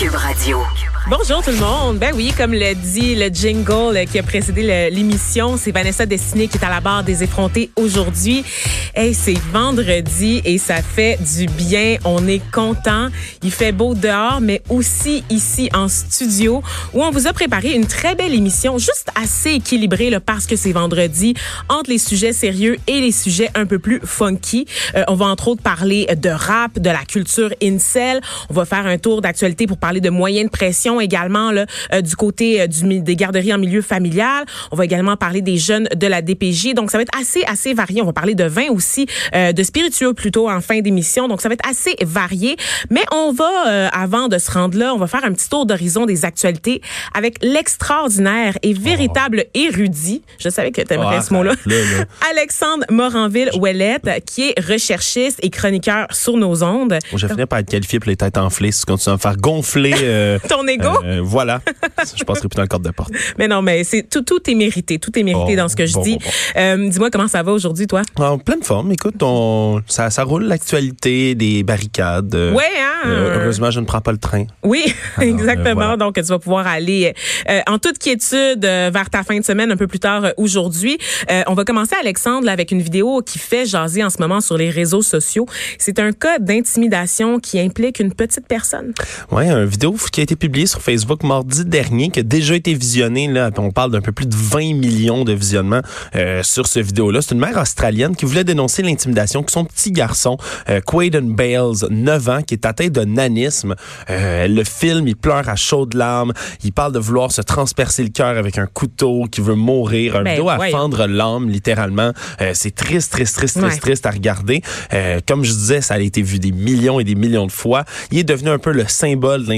Cube Radio. Bonjour tout le monde. Ben oui, comme le dit le jingle qui a précédé l'émission, c'est Vanessa Destiné qui est à la barre des effrontés aujourd'hui. Hey, c'est vendredi et ça fait du bien. On est content. Il fait beau dehors, mais aussi ici en studio où on vous a préparé une très belle émission, juste assez équilibrée parce que c'est vendredi, entre les sujets sérieux et les sujets un peu plus funky. Euh, on va entre autres parler de rap, de la culture incel. On va faire un tour d'actualité pour parler de moyens de pression également là, euh, du côté euh, du, des garderies en milieu familial. On va également parler des jeunes de la DPJ. Donc, ça va être assez, assez varié. On va parler de vin aussi, euh, de spiritueux plutôt en fin d'émission. Donc, ça va être assez varié. Mais on va, avant de se rendre là, on va faire un petit tour d'horizon des actualités avec l'extraordinaire et véritable érudit. Je savais que tu aimerais Ah, ce mot-là. là, là. Alexandre Moranville-Ouellette, qui est recherchiste et chroniqueur sur nos ondes. Je vais finir par être qualifié pour les têtes enflées si tu continues à me faire gonfler. Euh, Ton ego? euh, voilà. Je passerai plus dans le cadre de porte. Mais non, mais c'est tout, tout est mérité, tout est mérité Oh, dans ce que je bon, dis. bon, bon. Euh, Dis-moi comment ça va aujourd'hui, toi? En pleine forme, écoute, on, ça, ça roule l'actualité, des barricades. euh, Ouais, hein? euh, heureusement, je ne prends pas le train. Oui, exactement. euh, voilà. Donc, tu vas pouvoir aller euh, en toute quiétude euh, vers ta fin de semaine un peu plus tard euh, aujourd'hui. Euh, on va commencer, Alexandre, là, avec une vidéo qui fait jaser en ce moment sur les réseaux sociaux. C'est un cas d'intimidation qui implique une petite personne. Ouais, une vidéo qui a été publiée sur Facebook mardi dernier, qui a déjà été visionnée. Là, on parle d'un peu plus de 20 millions de visionnements euh, sur ce vidéo-là. C'est une mère australienne qui voulait dénoncer l'intimidation que son petit garçon, euh, Quaden Bales, 9 ans, qui est atteint de nanisme. Euh, le film, il pleure à chaudes larmes. Il parle de vouloir se transpercer le cœur avec un couteau, qui veut mourir. Un Ben, vidéo à fendre l'âme, littéralement. Euh, c'est triste, triste, triste, triste, Ouais. triste à regarder. Euh, comme je disais, ça a été vu des millions et des millions de fois. Il est devenu un peu le symbole de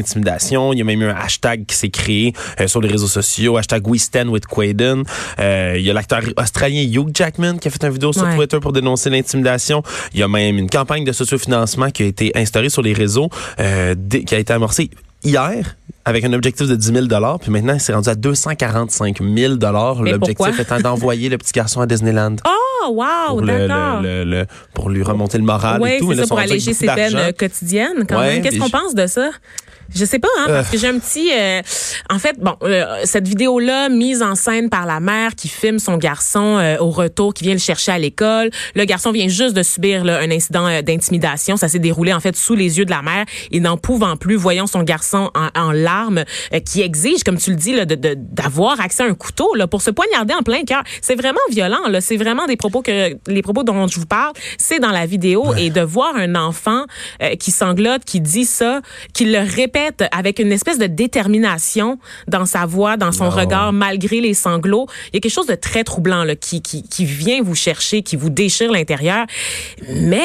Il y a même eu un hashtag qui s'est créé euh, sur les réseaux sociaux, hashtag We Stand with Quaden. Euh, il y a l'acteur australien Hugh Jackman qui a fait une vidéo sur Ouais. Twitter pour dénoncer l'intimidation. Il y a même une campagne de sociofinancement qui a été instaurée sur les réseaux, euh, qui a été amorcée hier avec un objectif de 10 000 puis maintenant, il s'est rendu à 245 000 Mais L'objectif étant d'envoyer le petit garçon à Disneyland Oh, wow, d'accord. pour lui remonter le moral Oui, et tout. mais c'est là, ça, pour alléger ses peines quotidiennes. Quand Ouais, même. Qu'est-ce qu'on pense de ça? Je sais pas, hein, parce que j'ai un petit... euh, en fait, bon, euh, cette vidéo-là, mise en scène par la mère qui filme son garçon euh, au retour, qui vient le chercher à l'école. Le garçon vient juste de subir là, un incident euh, d'intimidation. Ça s'est déroulé, en fait, sous les yeux de la mère. Et n'en pouvant plus, voyant son garçon en, en larmes, euh, qui exige, comme tu le dis, là, de- de- d'avoir accès à un couteau là, pour se poignarder en plein cœur. C'est vraiment violent. là. C'est vraiment des propos que... Les propos dont je vous parle, c'est dans la vidéo. Et de voir un enfant euh, qui sanglote, qui dit ça, qui le répète avec une espèce de détermination dans sa voix, dans son Non. regard, malgré les sanglots. Il y a quelque chose de très troublant là, qui, qui, qui vient vous chercher, qui vous déchire l'intérieur. Mais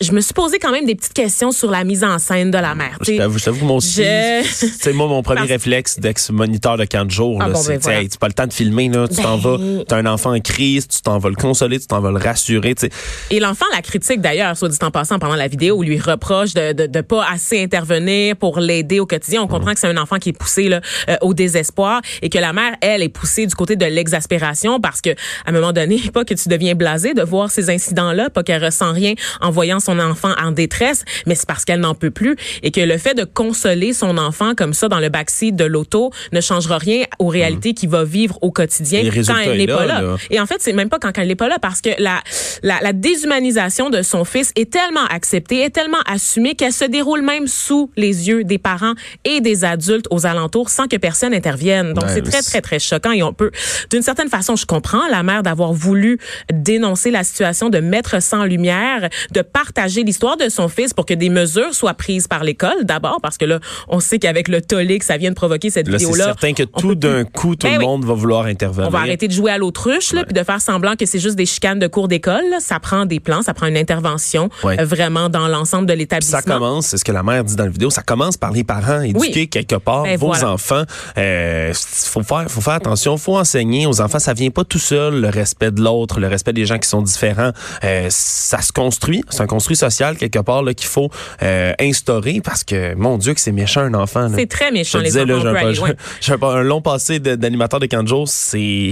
je- me suis posé quand même des petites questions sur la mise en scène de la mère. Je tu t'avoue, moi aussi, Je- tu sais, moi, mon premier Parce- réflexe d'ex-moniteur de camp de jour, Ah bon, c'est, ben tu voilà. hey, tu pas le temps de filmer, là, tu Ben- t'en vas, t'as un enfant en crise, tu t'en vas le consoler, tu t'en vas le rassurer, tu. Et l'enfant la critique d'ailleurs, soit dit en passant pendant la vidéo, lui reproche de, de pas assez intervenir pour l'aider au quotidien. On comprend que c'est un enfant qui est poussé là, euh, au désespoir et que la mère, elle, est poussée du côté de l'exaspération parce que à un moment donné, pas que tu deviens blasé de voir ces incidents-là, pas qu'elle ressent rien en voyant son enfant en détresse, mais c'est parce qu'elle n'en peut plus et que le fait de consoler son enfant comme ça dans le backseat de l'auto ne changera rien aux réalités qu'il va vivre au quotidien quand elle est n'est pas là. là. Et en fait, c'est même pas quand elle n'est pas là parce que la, la, la déshumanisation de son fils est tellement acceptée, est tellement assumée qu'elle se déroule même sous les yeux des parents et des adultes aux alentours sans que personne intervienne. Donc, Ouais, c'est très, très, très choquant et on peut, d'une certaine façon, je comprends la mère d'avoir voulu dénoncer la situation, de mettre ça en lumière, de partager l'histoire de son fils pour que des mesures soient prises par l'école d'abord parce que là, on sait qu'avec le tollé que ça vient de provoquer cette Là, c'est vidéo-là. certain que tout d'un coup, tout Ben le oui. monde va vouloir intervenir. On va arrêter de jouer à l'autruche, là, puis de faire semblant que c'est juste des chicanes de cours d'école. Ça prend des plans, ça prend une intervention Ouais. euh, vraiment dans l'ensemble de l'établissement. ça commence, c'est ce que la mère dit dans la vidéo, ça commence par les parents, éduquer Oui. quelque part Ben vos voilà. enfants. Euh, faut faire, faut faire attention, faut enseigner aux enfants. Ça vient pas tout seul le respect de l'autre, le respect des gens qui sont différents. Euh, ça se construit, c'est un construit social quelque part là qu'il faut euh, instaurer parce que mon Dieu que c'est méchant un enfant. là. C'est très Je méchant, te les disais, là, enfants. loin. j'ai un, un long passé de- d'animateur de camp de jour, c'est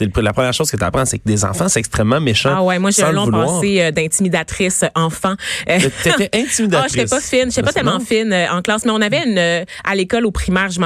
c'est la première chose que tu apprends, c'est que des enfants, c'est extrêmement méchant. Ah ouais, moi j'ai un long passé euh, d'intimidatrice enfant. Euh, T'étais Ah, intimidatrice. j'étais pas fine, j'étais pas C'est tellement fine euh, en classe, mais on avait une euh, à l'école au primaire, je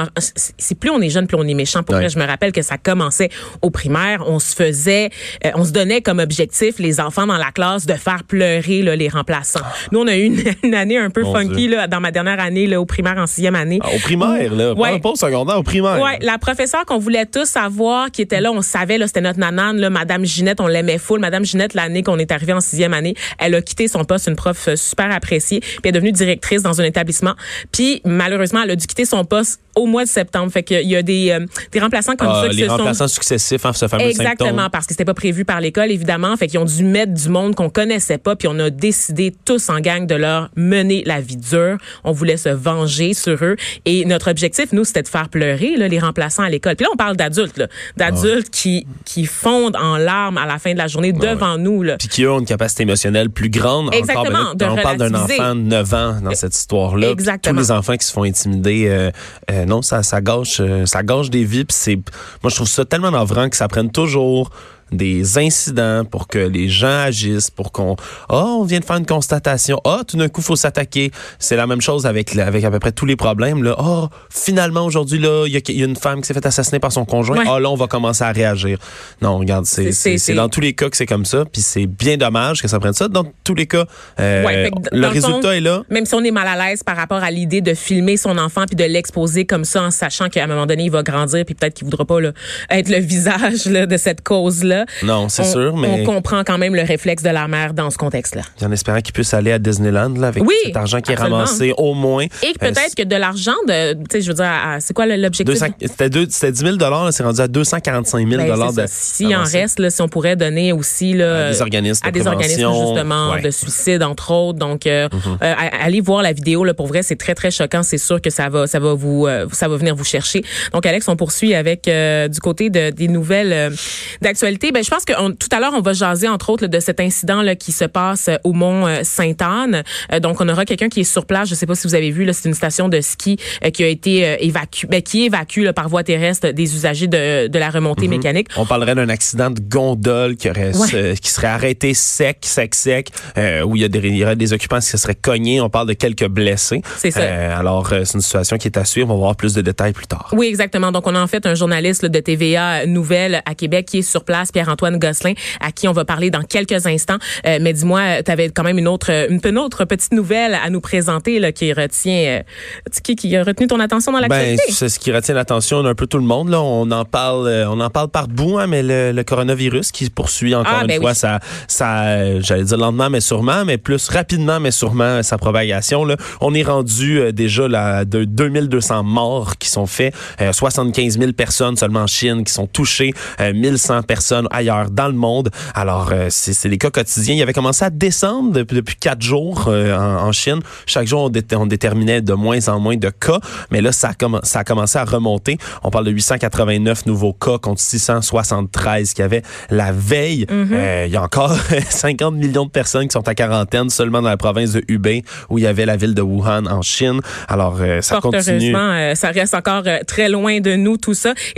c'est plus on est jeune, plus on est méchant. Pour Ouais. vrai, je me rappelle que ça commençait au primaire, on se faisait, euh, on se donnait comme objectif les enfants dans la classe de faire pleurer là, les remplaçants. Nous on a eu une, une année un peu Mon funky là, dans ma dernière année là, au primaire en sixième année. Ah, Au primaire, là. Ouais. Pas, pas au secondaire, au primaire. Ouais, la professeure qu'on voulait tous savoir, qui était là, on savait, là, c'était notre nanane, là, Madame Ginette, on l'aimait full. Madame Ginette, l'année qu'on est arrivé en sixième année, elle a quitté son poste, une prof euh, super appréciée, puis elle est devenue directrice dans un établissement. Puis malheureusement, elle a dû quitter son poste au mois de septembre. Fait qu'il y a des, euh, des remplaçants comme Ah, ça qui les se sont remplaçants successifs, hein, ce fameux Exactement, symptôme. parce que c'était pas prévu par l'école, évidemment. Fait qu'ils ont dû mettre du monde qu'on connaissait pas, puis on a décidé tous en gang de leur mener la vie dure. On voulait se venger sur eux. Et notre objectif, nous, c'était de faire pleurer là, les remplaçants à l'école. Puis là, on parle d'adultes, là. d'adultes qui, qui fondent en larmes à la fin de la journée devant nous. Là. Puis qui ont une capacité émotionnelle plus grande. Exactement, Encore, de on parle d'un enfant de 9 ans dans cette histoire-là. Exactement. Tous les enfants qui se font intimider, euh, euh, non, ça, ça gâche, euh, ça gâche des vies. Puis c'est, moi, je trouve ça tellement navrant que ça prenne toujours des incidents pour que les gens agissent, pour qu'on, oh, on vient de faire une constatation, oh, tout d'un coup, faut s'attaquer. C'est la même chose avec, avec à peu près tous les problèmes, là. Oh, finalement, aujourd'hui, là, il y, a- il y a une femme qui s'est fait assassiner par son conjoint. Ouais. Oh, là, on va commencer à réagir. Non, regarde, c'est, C'est- dans tous les cas que c'est comme ça, puis c'est bien dommage que ça prenne ça. Dans tous les cas, euh, Ouais, le fond, résultat est là. Même si on est mal à l'aise par rapport à l'idée de filmer son enfant puis de l'exposer comme ça en sachant qu'à un moment donné, il va grandir puis peut-être qu'il voudra pas là, être le visage là, de cette Non, c'est On- sûr, mais On comprend quand même le réflexe de la mère dans ce contexte-là. en espérant qu'il puisse aller à Disneyland là, avec Oui, cet argent qui absolument. est ramassé au moins. Et que Euh, peut-être que de l'argent, de, tu sais, je veux dire, c'est quoi l'objectif? 200 C'était deux- c'était 10 000 là, c'est rendu à 245 000 Ben, de. S'il en reste, là, si on pourrait donner aussi là, À des organismes de à des organismes justement Ouais. De suicide entre autres. Donc, euh, euh, à- allez voir la vidéo là. Pour vrai, c'est très très choquant. C'est sûr que ça va ça va vous euh, ça va venir vous chercher. Donc, Alex, on poursuit avec euh, du côté de, des nouvelles euh, Ben, je pense que on- tout à l'heure on va jaser entre autres là, de cet incident là qui se passe euh, au Mont euh, Sainte-Anne. Euh, donc, on aura quelqu'un qui est sur place. Je sais pas si vous avez vu c'est une station de ski euh, qui a été évacuée, ben, qui évacue là, par voie terrestre des usagers de, de la remontée mécanique. On parlerait d'un accident de gondole qui, aurait, Ouais. qui serait arrêté sec, sec, sec, où il y, a des, il y aurait des occupants qui se seraient cognés. On parle de quelques blessés. C'est ça. Alors, c'est une situation qui est à suivre. On va voir plus de détails plus tard. Oui, exactement. Donc, on a en fait un journaliste de TVA Nouvelle à Québec qui est sur place, Pierre-Antoine Gosselin, à qui on va parler dans quelques instants. Euh, mais dis-moi, tu avais quand même une autre, une, une autre petite nouvelle à nous présenter là, qui retient, euh, qui, qui a retenu ton attention dans Ben, l'actualité. c'est ce qui retient l'attention d'un peu tout le monde. Là, on en parle, euh, on en parle par bout, hein, mais le, le coronavirus qui poursuit encore Ah, une ben fois oui. euh, j'allais dire lentement, mais sûrement, mais plus rapidement, mais sûrement sa propagation. Là, on est rendu euh, déjà là, de 2200 morts qui sont faits, euh, 75 000 personnes seulement en Chine qui sont touchées, euh, 1100 personnes ailleurs dans le monde. Alors, euh, c'est les cas quotidiens. Il avait commencé à descendre depuis, depuis quatre jours euh, en, en Chine. Chaque jour, on, dé- on déterminait de moins en moins de cas, mais là, ça a, comm- ça a commencé à remonter. On parle de 889 nouveaux cas contre 673 qu'il y avait la veille. Euh, il y a encore 50 millions de personnes qui sont à quarantaine seulement dans la province de Hubei, où il y avait la ville de Wuhan en Chine. Alors, ça Fort continue. ça reste encore très loin de nous, tout ça.